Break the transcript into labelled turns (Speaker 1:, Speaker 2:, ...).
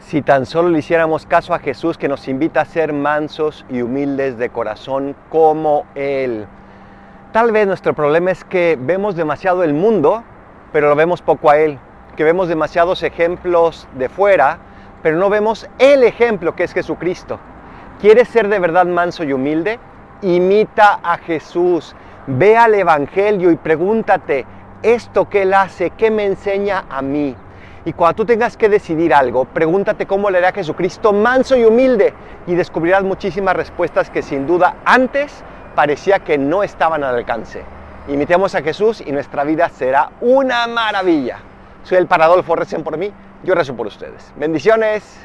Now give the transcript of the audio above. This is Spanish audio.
Speaker 1: Si tan solo le hiciéramos caso a Jesús que nos invita a ser mansos y humildes de corazón como Él. Tal vez nuestro problema es que vemos demasiado el mundo, pero lo vemos poco a Él. Que vemos demasiados ejemplos de fuera, pero no vemos el ejemplo que es Jesucristo. ¿Quieres ser de verdad manso y humilde? Imita a Jesús. Ve al Evangelio y pregúntate, ¿esto que Él hace, qué me enseña a mí? Y cuando tú tengas que decidir algo, pregúntate cómo le hará Jesucristo manso y humilde y descubrirás muchísimas respuestas que sin duda antes parecía que no estaban al alcance. Imitemos a Jesús y nuestra vida será una maravilla. Soy el Paradolfo, recen por mí, yo rezo por ustedes. Bendiciones.